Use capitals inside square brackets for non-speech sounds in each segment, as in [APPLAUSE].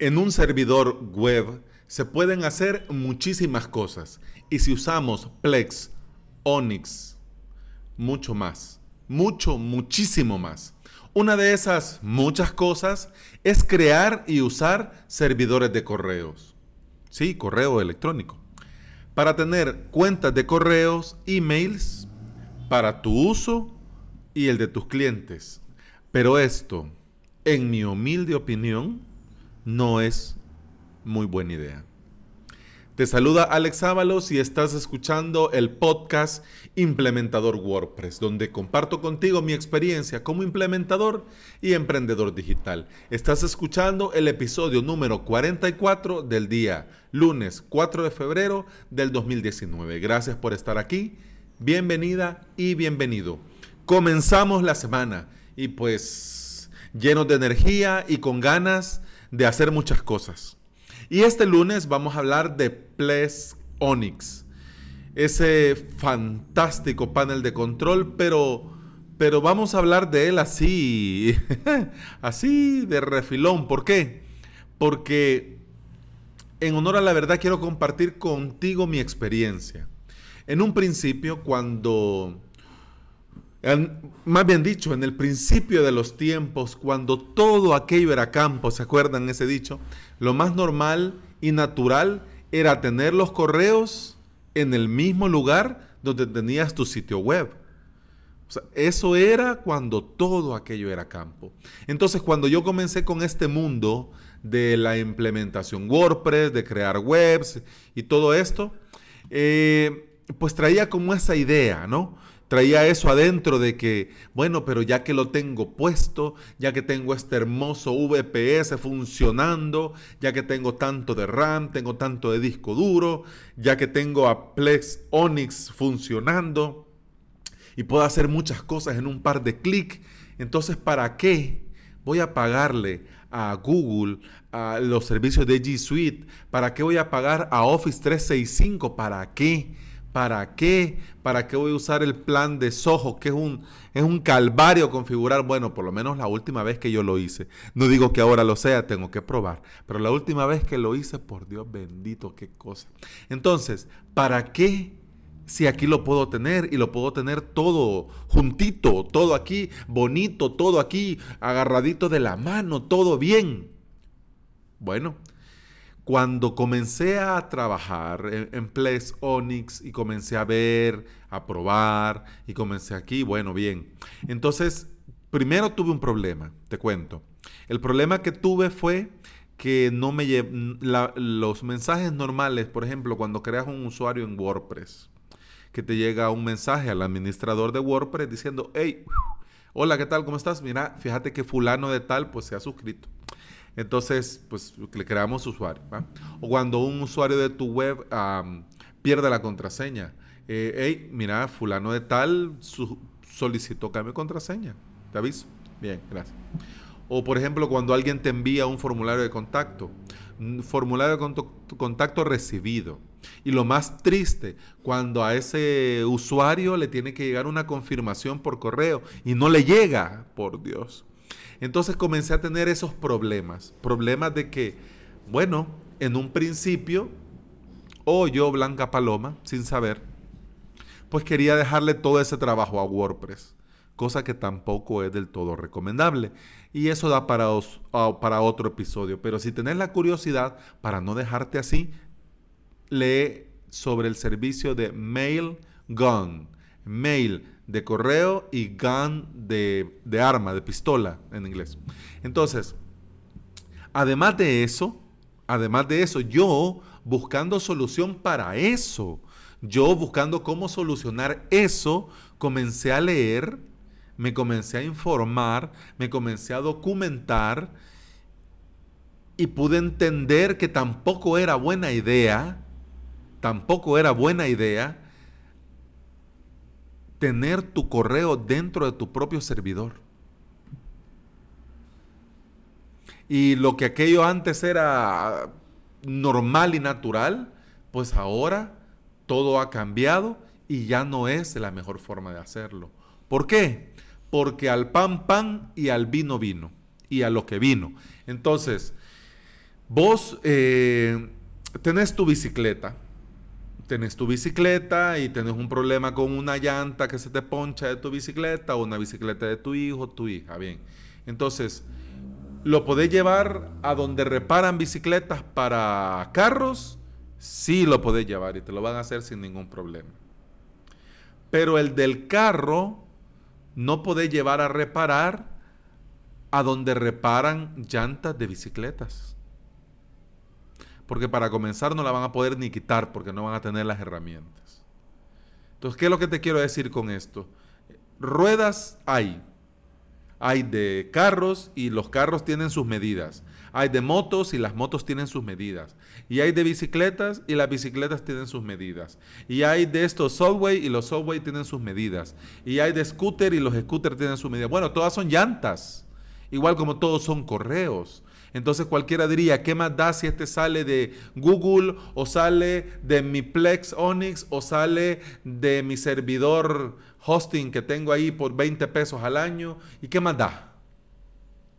En un servidor web se pueden hacer muchísimas cosas y si usamos Plex, Onyx, mucho más, mucho, muchísimo más. Una de esas muchas cosas es crear y usar servidores de correos. Sí, correo electrónico. Para tener cuentas de correos, emails, para tu uso y el de tus clientes. Pero esto, en mi humilde opinión, no es muy buena idea. Te saluda Alex Ábalos y estás escuchando el podcast Implementador WordPress, donde comparto contigo mi experiencia como implementador y emprendedor digital. Estás escuchando el episodio número 44 del día lunes 4 de febrero del 2019. Gracias por estar aquí, bienvenida y bienvenido. Comenzamos la semana y pues llenos de energía y con ganas de hacer muchas cosas. Y este lunes vamos a hablar de Ples Onyx, ese fantástico panel de control, pero, pero vamos a hablar de él así, [LAUGHS] así de refilón. ¿Por qué? Porque en honor a la verdad quiero compartir contigo mi experiencia. En un principio, cuando más bien dicho, en el principio de los tiempos, cuando todo aquello era campo, ¿se acuerdan ese dicho? Lo más normal y natural era tener los correos en el mismo lugar donde tenías tu sitio web. eso era cuando todo aquello era campo. Entonces, cuando yo comencé con este mundo de la implementación WordPress, de crear webs y todo esto, eh, pues traía como esa idea, ¿no? Traía eso adentro de que, bueno, pero ya que lo tengo puesto, ya que tengo este hermoso VPS funcionando, ya que tengo tanto de RAM, tengo tanto de disco duro, ya que tengo a Plex Onyx funcionando y puedo hacer muchas cosas en un par de clics, entonces ¿para qué voy a pagarle a Google, a los servicios de G Suite? ¿Para qué voy a pagar a Office 365? ¿Para qué? ¿Para qué? ¿Para qué voy a usar el plan de Soho? Que es un, es un calvario configurar. Bueno, por lo menos la última vez que yo lo hice. No digo que ahora lo sea, tengo que probar. Pero la última vez que lo hice, por Dios bendito, qué cosa. Entonces, ¿para qué? Si aquí lo puedo tener y lo puedo tener todo juntito, todo aquí bonito, todo aquí agarradito de la mano, todo bien. Bueno, cuando comencé a trabajar en, en Onyx y comencé a ver, a probar y comencé aquí, bueno, bien. Entonces, primero tuve un problema, te cuento. El problema que tuve fue que no me los mensajes normales, por ejemplo, cuando creas un usuario en WordPress, que te llega un mensaje al administrador de WordPress diciendo, hey, hola, ¿qué tal? ¿Cómo estás? Mira, fíjate que fulano de tal pues se ha suscrito. Entonces, pues le creamos usuario. O cuando un usuario de tu web pierde la contraseña. Eh, hey, mira, fulano de tal solicitó cambio de contraseña. Te aviso. Bien, gracias. O por ejemplo, cuando alguien te envía un formulario de contacto. Formulario de contacto recibido. Y lo más triste, cuando a ese usuario le tiene que llegar una confirmación por correo y no le llega, por Dios. Entonces comencé a tener esos problemas, problemas de que, bueno, en un principio, o yo, Blanca Paloma, sin saber, pues quería dejarle todo ese trabajo a WordPress, cosa que tampoco es del todo recomendable. Y eso da para, otro episodio. Pero si tenés la curiosidad, para no dejarte así, lee sobre el servicio de MailGun. Mail de correo y gun de, de arma, de pistola en inglés. Entonces, además de eso, además de eso, yo buscando solución para eso, yo buscando cómo solucionar eso, comencé a leer, me comencé a informar, me comencé a documentar y pude entender que tampoco era buena idea, tampoco era buena idea tener tu correo dentro de tu propio servidor. Y lo que aquello antes era normal y natural, pues ahora todo ha cambiado y ya no es la mejor forma de hacerlo. ¿Por qué? Porque al pan pan y al vino vino y a lo que vino. Entonces, Vos eh, tenés tu bicicleta. Tenés tu bicicleta y tenés un problema con una llanta que se te poncha de tu bicicleta o una bicicleta de tu hijo tu hija. Bien. Entonces, ¿lo podés llevar a donde reparan bicicletas para carros? Sí lo podés llevar y te lo van a hacer sin ningún problema. Pero el del carro no podés llevar a reparar a donde reparan llantas de bicicletas. Porque para comenzar no la van a poder ni quitar porque no van a tener las herramientas. Entonces, ¿qué es lo que te quiero decir con esto? Ruedas hay. Hay de carros y los carros tienen sus medidas. Hay de motos y las motos tienen sus medidas. Y hay de bicicletas y las bicicletas tienen sus medidas. Y hay de estos subway y los subway tienen sus medidas. Y hay de scooter y los scooters tienen sus medidas. Bueno, todas son llantas. Igual como todos son correos. Entonces cualquiera diría, ¿qué más da si este sale de Google o sale de mi Plex Onyx o sale de mi servidor hosting que tengo ahí por 20 pesos al año? ¿Y qué más da?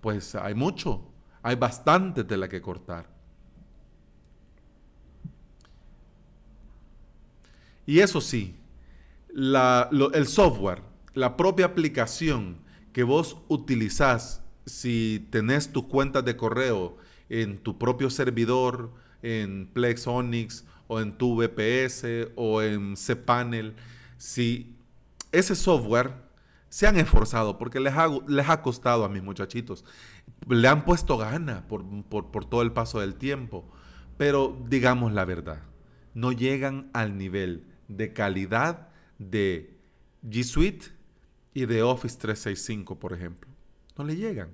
Pues hay mucho, hay bastante tela que cortar. Y eso sí, el software, la propia aplicación que vos utilizás si tenés tus cuentas de correo en tu propio servidor, en Plex Onyx o en tu VPS o en cPanel, si ese software se han esforzado porque les ha, les ha costado a mis muchachitos, le han puesto gana por, por todo el paso del tiempo, pero digamos la verdad, no llegan al nivel de calidad de G Suite y de Office 365, por ejemplo. No le llegan.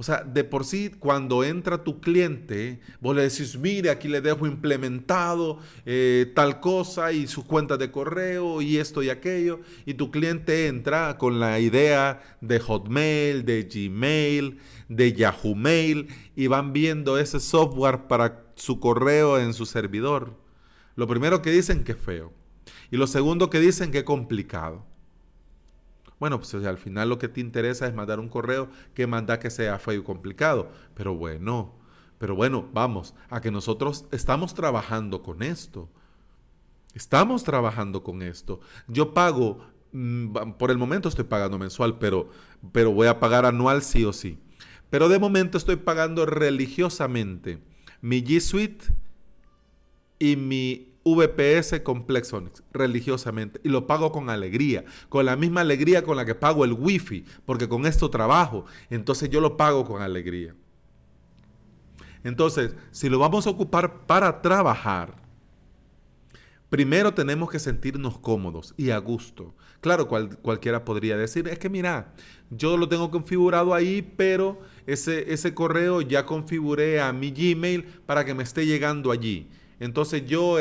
O sea, de por sí, cuando entra tu cliente, vos le decís, mire, aquí le dejo implementado eh, tal cosa y sus cuentas de correo y esto y aquello. Y tu cliente entra con la idea de Hotmail, de Gmail, de Yahoo Mail y van viendo ese software para su correo en su servidor. Lo primero que dicen que es feo. Y lo segundo que dicen que es complicado. Bueno, pues al final lo que te interesa es mandar un correo que manda que sea feo y complicado. Pero bueno, pero bueno, vamos, a que nosotros estamos trabajando con esto. Estamos trabajando con esto. Yo pago, mm, por el momento estoy pagando mensual, pero, pero voy a pagar anual sí o sí. Pero de momento estoy pagando religiosamente mi G Suite y mi VPS Complex Onyx religiosamente y lo pago con alegría, con la misma alegría con la que pago el wifi, porque con esto trabajo, entonces yo lo pago con alegría. Entonces, si lo vamos a ocupar para trabajar, primero tenemos que sentirnos cómodos y a gusto. Claro, cualquiera podría decir, es que mira, yo lo tengo configurado ahí, pero ese, ese correo ya configuré a mi Gmail para que me esté llegando allí. Entonces yo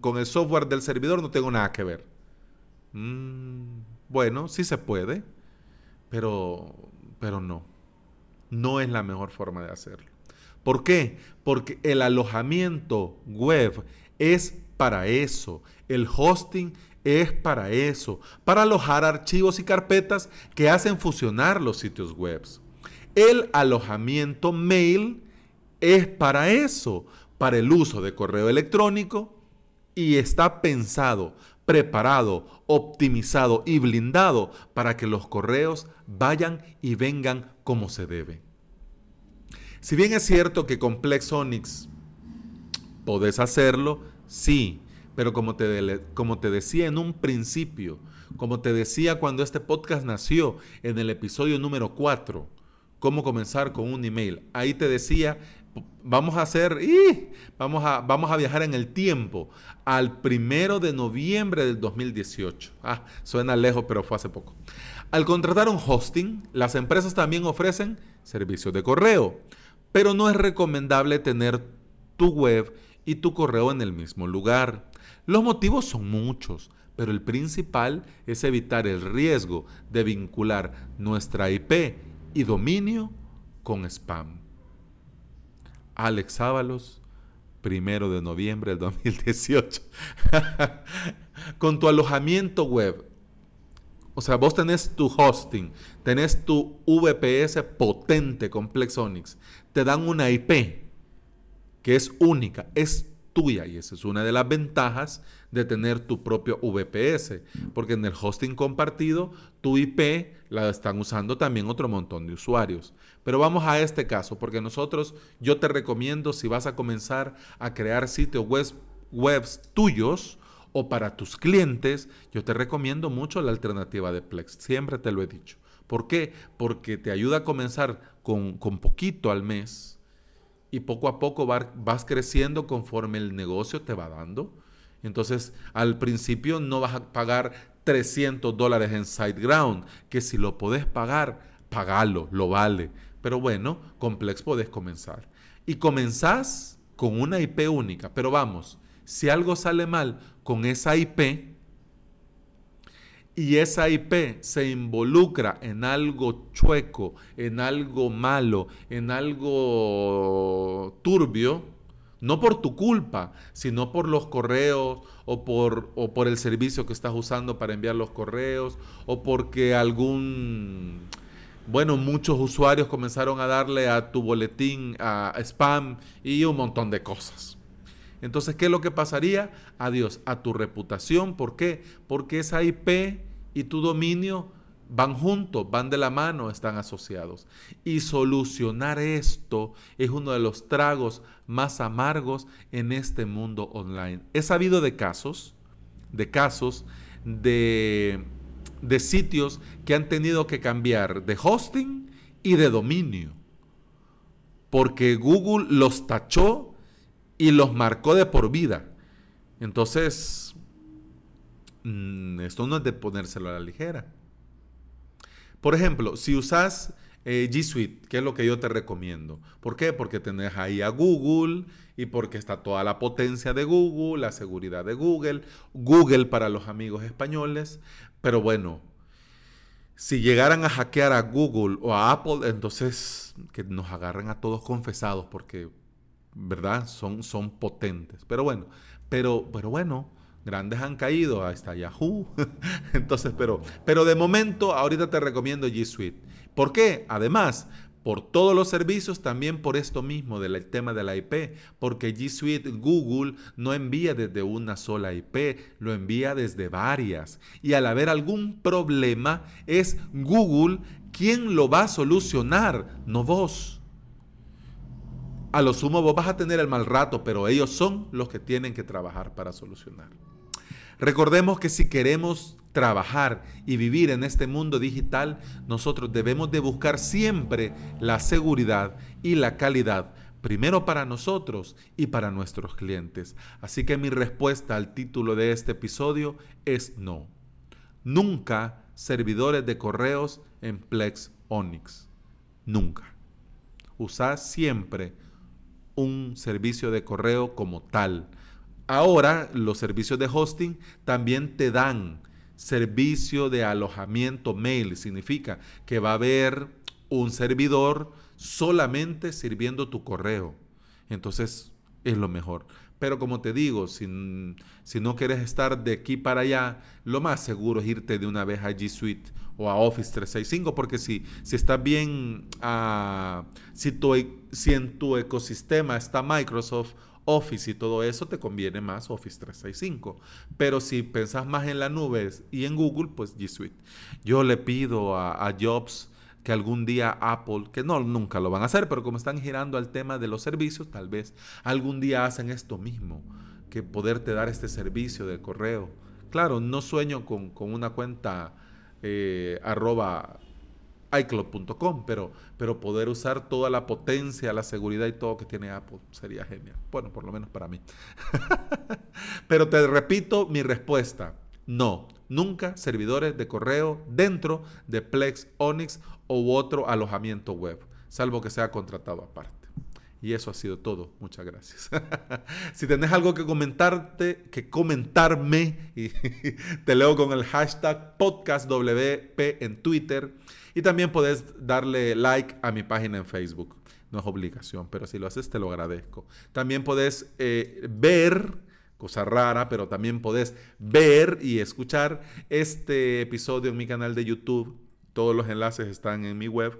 con el software del servidor no tengo nada que ver. Mm, bueno, sí se puede, pero, pero no. No es la mejor forma de hacerlo. ¿Por qué? Porque el alojamiento web es para eso. El hosting es para eso. Para alojar archivos y carpetas que hacen funcionar los sitios web. El alojamiento mail es para eso para el uso de correo electrónico y está pensado, preparado, optimizado y blindado para que los correos vayan y vengan como se debe. Si bien es cierto que con Plex Onyx podés hacerlo, sí, pero como te, como te decía en un principio, como te decía cuando este podcast nació en el episodio número 4, cómo comenzar con un email, ahí te decía vamos a hacer, vamos, a, vamos a viajar en el tiempo al primero de noviembre del 2018. Ah, suena lejos, pero fue hace poco. Al contratar un hosting, las empresas también ofrecen servicios de correo, pero no es recomendable tener tu web y tu correo en el mismo lugar. Los motivos son muchos, pero el principal es evitar el riesgo de vincular nuestra IP y dominio con spam. Alex Ábalos, primero de noviembre del 2018. [LAUGHS] Con tu alojamiento web. O sea, vos tenés tu hosting, tenés tu VPS potente Complex Onyx, te dan una IP que es única, es tuya y esa es una de las ventajas de tener tu propio VPS, porque en el hosting compartido tu IP la están usando también otro montón de usuarios. Pero vamos a este caso, porque nosotros, yo te recomiendo si vas a comenzar a crear sitios web, webs tuyos o para tus clientes, yo te recomiendo mucho la alternativa de Plex, siempre te lo he dicho. ¿Por qué? Porque te ayuda a comenzar con, con poquito al mes y poco a poco vas creciendo conforme el negocio te va dando. Entonces, al principio no vas a pagar 300 dólares en SiteGround, que si lo podés pagar, pagalo, lo vale. Pero bueno, con Plex podés comenzar. Y comenzás con una IP única. Pero vamos, si algo sale mal con esa IP, y esa IP se involucra en algo chueco, en algo malo, en algo turbio, no por tu culpa, sino por los correos o por, o por el servicio que estás usando para enviar los correos o porque algún, bueno, muchos usuarios comenzaron a darle a tu boletín a spam y un montón de cosas. Entonces, ¿qué es lo que pasaría? Adiós, a tu reputación. ¿Por qué? Porque esa IP y tu dominio van juntos, van de la mano, están asociados. Y solucionar esto es uno de los tragos más amargos en este mundo online. He sabido de casos, de casos de, de sitios que han tenido que cambiar de hosting y de dominio. Porque Google los tachó y los marcó de por vida. Entonces, mm, esto no es de ponérselo a la ligera. Por ejemplo, si usas eh, G Suite, que es lo que yo te recomiendo. ¿Por qué? Porque tenés ahí a Google y porque está toda la potencia de Google, la seguridad de Google, Google para los amigos españoles. Pero bueno, si llegaran a hackear a Google o a Apple, entonces que nos agarren a todos confesados porque ¿verdad? Son, son potentes. Pero bueno, pero, pero bueno, grandes han caído, hasta Yahoo. [LAUGHS] Entonces, pero, pero de momento, ahorita te recomiendo G Suite. ¿Por qué? Además, por todos los servicios, también por esto mismo del tema de la IP, porque G Suite Google no envía desde una sola IP, lo envía desde varias. Y al haber algún problema, es Google quien lo va a solucionar, no vos. A lo sumo vos vas a tener el mal rato, pero ellos son los que tienen que trabajar para solucionar. Recordemos que si queremos trabajar y vivir en este mundo digital, nosotros debemos de buscar siempre la seguridad y la calidad, primero para nosotros y para nuestros clientes. Así que mi respuesta al título de este episodio es no. Nunca servidores de correos en Plex Onyx. Nunca. Usa siempre un servicio de correo como tal. Ahora los servicios de hosting también te dan servicio de alojamiento mail. Significa que va a haber un servidor solamente sirviendo tu correo. Entonces es lo mejor. Pero como te digo, si, si, no quieres estar de aquí para allá, lo más seguro es irte de una vez a G Suite o a Office 365, porque si, si estás bien, uh, si, tu, si en tu ecosistema está Microsoft Office y todo eso, te conviene más Office 365. Pero si pensás más en la nube y en Google, pues G Suite. Yo le pido a Jobs que algún día Apple, que no, nunca lo van a hacer, pero como están girando al tema de los servicios, tal vez algún día hacen esto mismo, que poderte dar este servicio de correo. Claro, no sueño con, con una cuenta eh, arroba iCloud.com, pero, pero poder usar toda la potencia, la seguridad y todo que tiene Apple sería genial. Bueno, por lo menos para mí. [LAUGHS] pero te repito mi respuesta. No, nunca servidores de correo dentro de Plex, Onyx u otro alojamiento web, salvo que sea contratado aparte. Y eso ha sido todo. Muchas gracias. [LAUGHS] si tenés algo que comentarte, que comentarme, [LAUGHS] te leo con el hashtag podcastwp en Twitter. Y también puedes darle like a mi página en Facebook. No es obligación, pero si lo haces te lo agradezco. También puedes eh, ver, cosa rara, pero también puedes ver y escuchar este episodio en mi canal de YouTube todos los enlaces están en mi web.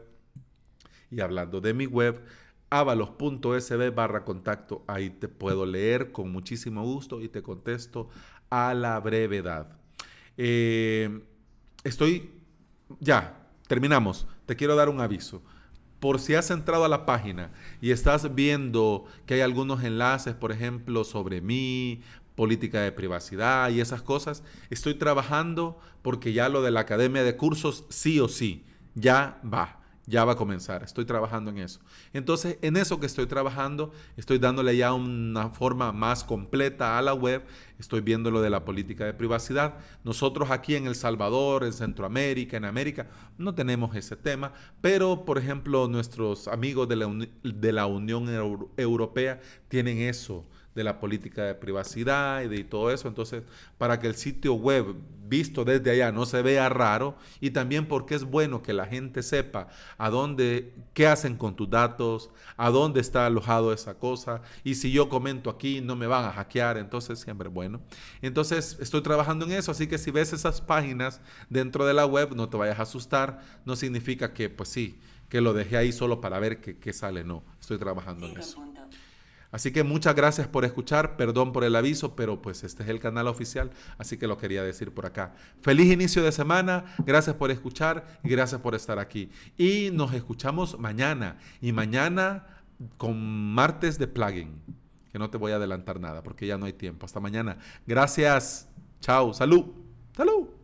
Y hablando de mi web, avalos.sb barra contacto. Ahí te puedo leer con muchísimo gusto y te contesto a la brevedad. Eh, estoy, ya, terminamos. Te quiero dar un aviso. Por si has entrado a la página y estás viendo que hay algunos enlaces, por ejemplo, sobre mí, política de privacidad y esas cosas, estoy trabajando porque ya lo de la academia de cursos sí o sí, ya va ya va a comenzar. Estoy trabajando en eso. Entonces, en eso que estoy trabajando, estoy dándole ya una forma más completa a la web. Estoy viendo lo de la política de privacidad. Nosotros aquí en El Salvador, en Centroamérica, en América, no tenemos ese tema, pero por ejemplo, nuestros amigos de la, Unión Europea tienen eso de la política de privacidad y de todo eso. Entonces, para que el sitio web visto desde allá no se vea raro y también porque es bueno que la gente sepa a dónde, qué hacen con tus datos, a dónde está alojado esa cosa y si yo comento aquí no me van a hackear, entonces siempre bueno. Entonces, estoy trabajando en eso, así que si ves esas páginas dentro de la web, no te vayas a asustar, no significa que, pues sí, que lo dejé ahí solo para ver qué, sale, no, estoy trabajando en eso. Así que muchas gracias por escuchar, perdón por el aviso, pero pues este es el canal oficial, así que lo quería decir por acá. Feliz inicio de semana, gracias por escuchar y gracias por estar aquí. Y nos escuchamos mañana, y mañana con martes de plugin, que no te voy a adelantar nada porque ya no hay tiempo. Hasta mañana. Gracias, chao, salud, salud.